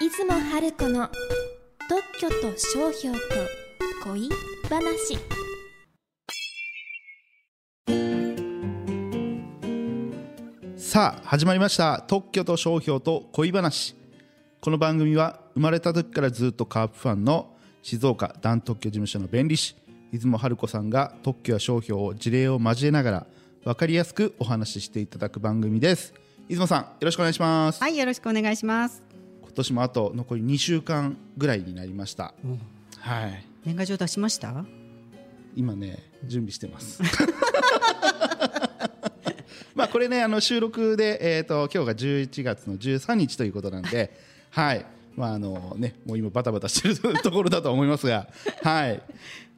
出雲春子の特許と商標と恋話。さあ始まりました。特許と商標と恋話。この番組は生まれた時からずっとカープファンの静岡ダン特許事務所の弁理士出雲春子さんが特許や商標を事例を交えながら分かりやすくお話ししていただく番組です。出雲さんよろしくお願いします。はい、よろしくお願いします。今年もあと残り2週間ぐらいになりました。はい。年賀状出しました？今ね準備してます。まあこれねあの収録で、えー、と今日が11月の13日ということなんで はい。まああのねもう今バタバタしてるところだと思いますが はい。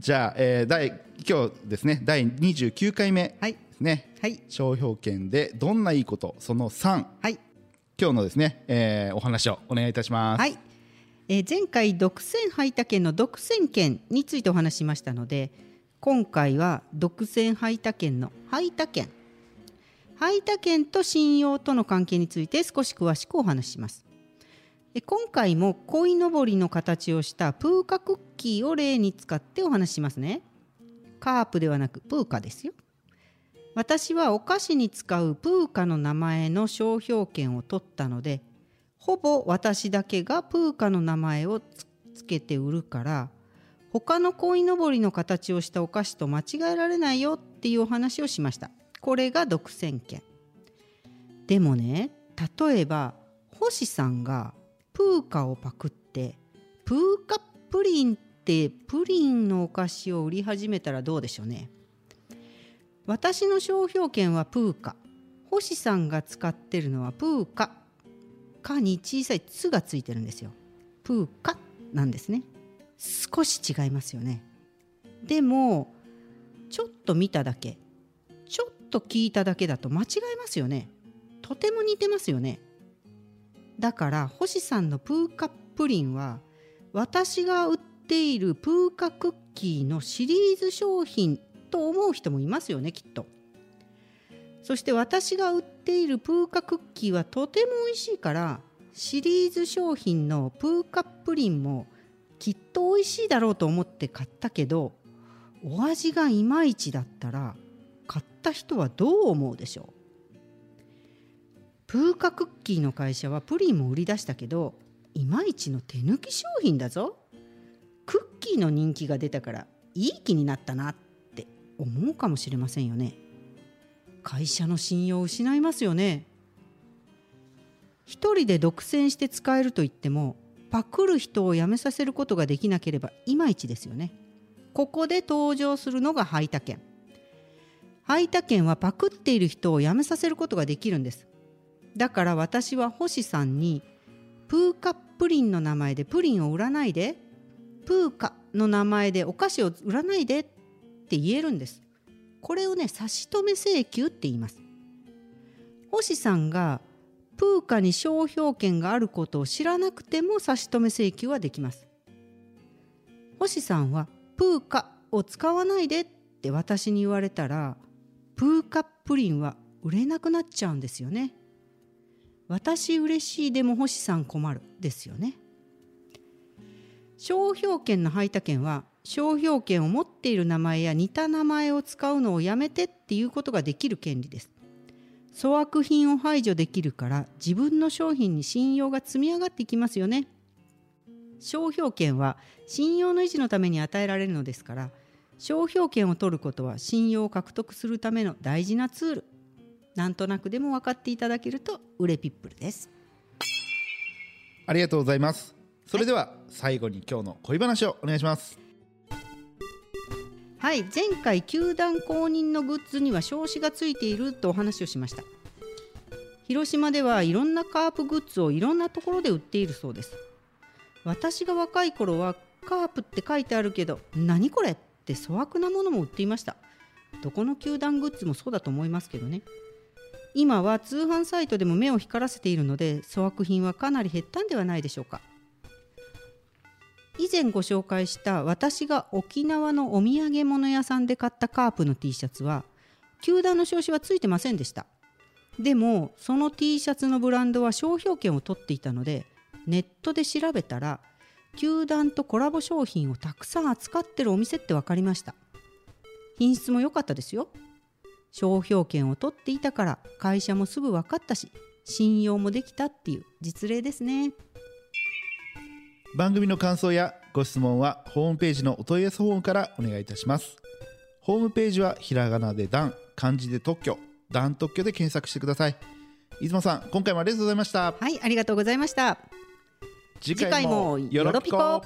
じゃあ、えー、第今日ですね第29回目はい。ですね、はい。商標権でどんないいことその3はい今日のですね、えーお話をお願いいたしますはい。えー前回独占配他権の独占権についてお話しましたので、今回は独占配他権の配他権、配他権と信用との関係について少し詳しくお話しします。今回も鯉のぼりの形をしたプーカクッキーを例に使ってお話しますね。カープではなくプーカですよ。私はお菓子に使うプーカの名前の商標権を取ったのでほぼ私だけがプーカの名前をつけて売るから他の鯉のぼりの形をしたお菓子と間違えられないよっていうお話をしました。これが独占権。でもね例えば星さんがプーカをパクってプーカプリンってプリンのお菓子を売り始めたらどうでしょうね。私の商標権はプーカ。星さんが使ってるのはプーカ。カに小さい「つ」がついてるんですよ。プーカなんですね。少し違いますよね。でもちょっと見ただけ。ちょっと聞いただけだと間違えますよね。とても似てますよね。だから星さんのプーカプリンは私が売っているプーカクッキーのシリーズ商品と思う人もいますよねきっと。そして私が売っているプーカクッキーはとても美味しいからシリーズ商品のプーカプリンもきっと美味しいだろうと思って買ったけどお味がいまいちだったら買った人はどう思うでしょう？プーカクッキーの会社はプリンも売り出したけどいまいちの手抜き商品だぞ。クッキーの人気が出たからいい気になったな。って思うかもしれませんよね。会社の信用を失いますよね。一人で独占して使えると言ってもパクる人を辞めさせることができなければいまいちですよね。ここで登場するのが配他権配他権はパクっている人を辞めさせることができるんです。だから私は星さんにプーカプリンの名前でプリンを売らないでプーカの名前でお菓子を売らないでって言えるんです。これをね差し止め請求って言います。星さんがプーカに商標権があることを知らなくても差し止め請求はできます。星さんはプーカを使わないでって私に言われたらプーカプリンは売れなくなっちゃうんですよね。私嬉しいでも星さん困るですよね。商標権の配他権は商標権を持っている名前や似た名前を使うのをやめてっていうことができる権利です。粗悪品を排除できるから自分の商品に信用が積み上がっていきますよね。商標権は信用の維持のために与えられるのですから商標権を取ることは信用を獲得するための大事なツール。なんとなくでも分かっていただけると売れピップルです。ありがとうございます。それでは最後に今日の恋話をお願いします。はい前回球団公認のグッズには証子がついているとお話をしました。広島ではいろんなカープグッズをいろんなところで売っているそうです。私が若い頃はカープって書いてあるけど何これって粗悪なものも売っていました。どこの球団グッズもそうだと思いますけどね。今は通販サイトでも目を光らせているので粗悪品はかなり減ったんではないでしょうか。前ご紹介した私が沖縄のお土産物屋さんで買ったカープの T シャツは球団の証子はついてませんでした。でもその T シャツのブランドは商標権を取っていたのでネットで調べたら球団とコラボ商品をたくさん扱ってるお店って分かりました。品質も良かったですよ。商標権を取っていたから会社もすぐ分かったし信用もできたっていう実例ですね。番組の感想やご質問はホームページのお問い合わせフォームからお願いいたします。ホームページはひらがなで段漢字で特許。段特許で検索してください。出雲さん今回もありがとうございました。はいありがとうございました。次次回もよろぴこ